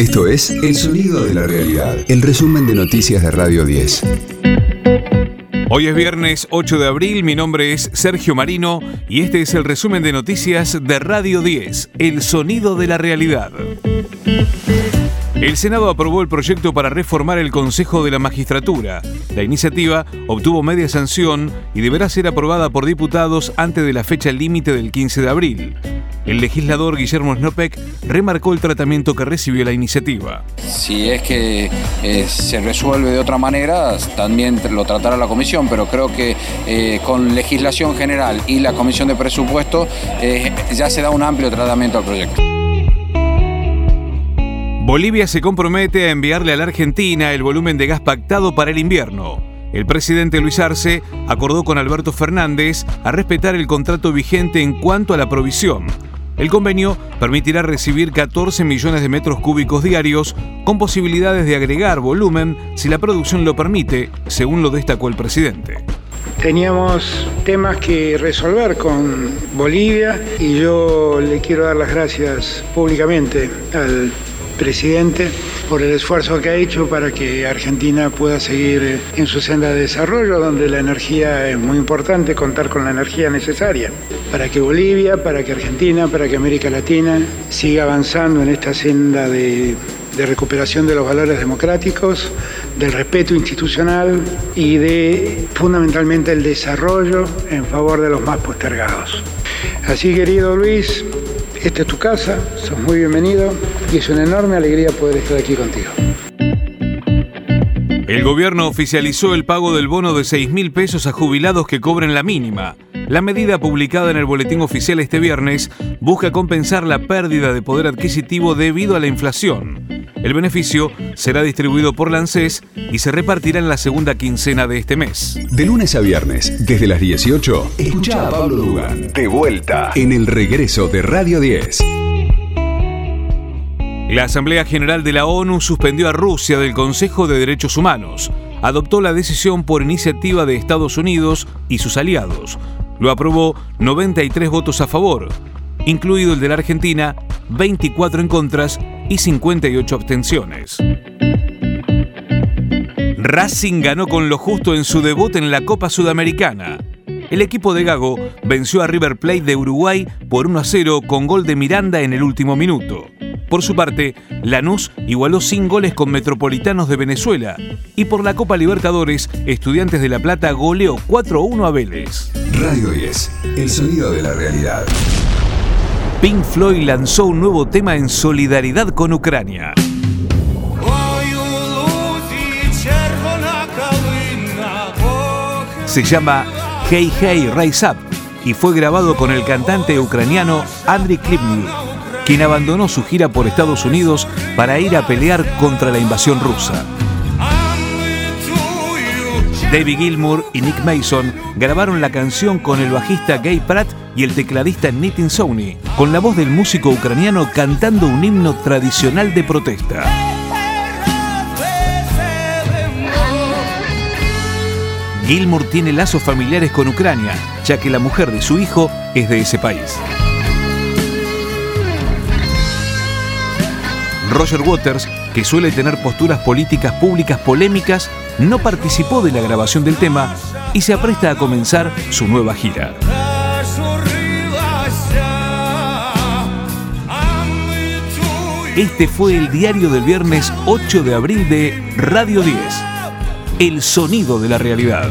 Esto es El Sonido de la Realidad, el resumen de noticias de Radio 10. Hoy es viernes 8 de abril, mi nombre es Sergio Marino y este es el resumen de noticias de Radio 10, El Sonido de la Realidad. El Senado aprobó el proyecto para reformar el Consejo de la Magistratura. La iniciativa obtuvo media sanción y deberá ser aprobada por diputados antes de la fecha límite del 15 de abril. El legislador Guillermo Snopek remarcó el tratamiento que recibió la iniciativa. Si es que eh, se resuelve de otra manera, también lo tratará la comisión, pero creo que eh, con legislación general y la comisión de presupuesto eh, ya se da un amplio tratamiento al proyecto. Bolivia se compromete a enviarle a la Argentina el volumen de gas pactado para el invierno. El presidente Luis Arce acordó con Alberto Fernández a respetar el contrato vigente en cuanto a la provisión. El convenio permitirá recibir 14 millones de metros cúbicos diarios con posibilidades de agregar volumen si la producción lo permite, según lo destacó el presidente. Teníamos temas que resolver con Bolivia y yo le quiero dar las gracias públicamente al presidente por el esfuerzo que ha hecho para que Argentina pueda seguir en su senda de desarrollo, donde la energía es muy importante, contar con la energía necesaria para que Bolivia, para que Argentina, para que América Latina siga avanzando en esta senda de, de recuperación de los valores democráticos, del respeto institucional y de fundamentalmente el desarrollo en favor de los más postergados. Así, querido Luis, esta es tu casa, sos muy bienvenido y es una enorme alegría poder estar aquí contigo. El gobierno oficializó el pago del bono de 6 mil pesos a jubilados que cobren la mínima. La medida publicada en el boletín oficial este viernes busca compensar la pérdida de poder adquisitivo debido a la inflación. El beneficio será distribuido por la ANSES y se repartirá en la segunda quincena de este mes. De lunes a viernes, desde las 18, escucha a Pablo Dugan de vuelta en el regreso de Radio 10. La Asamblea General de la ONU suspendió a Rusia del Consejo de Derechos Humanos. Adoptó la decisión por iniciativa de Estados Unidos y sus aliados. Lo aprobó 93 votos a favor, incluido el de la Argentina, 24 en contras y 58 abstenciones. Racing ganó con lo justo en su debut en la Copa Sudamericana. El equipo de Gago venció a River Plate de Uruguay por 1 a 0 con gol de Miranda en el último minuto. Por su parte, Lanús igualó sin goles con Metropolitanos de Venezuela y por la Copa Libertadores, Estudiantes de La Plata goleó 4-1 a Vélez. Radio 10, el sonido de la realidad. Pink Floyd lanzó un nuevo tema en solidaridad con Ucrania. Se llama Hey Hey Rise Up y fue grabado con el cantante ucraniano Andriy Klipny, quien abandonó su gira por Estados Unidos para ir a pelear contra la invasión rusa. David Gilmour y Nick Mason grabaron la canción con el bajista Gay Pratt y el tecladista Nitin Sony, con la voz del músico ucraniano cantando un himno tradicional de protesta. Gilmour tiene lazos familiares con Ucrania, ya que la mujer de su hijo es de ese país. Roger Waters, que suele tener posturas políticas públicas polémicas, no participó de la grabación del tema y se apresta a comenzar su nueva gira. Este fue el diario del viernes 8 de abril de Radio 10, El Sonido de la Realidad.